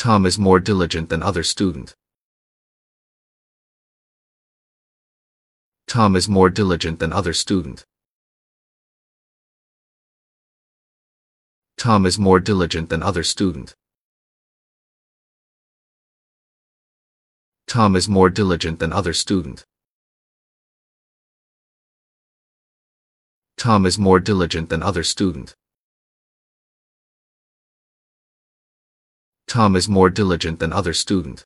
Tom is more diligent than other student. Tom is more diligent than other student. Tom is more diligent than other student. Tom is more diligent than other student. Tom is more diligent than other student. Tom is more diligent than other student.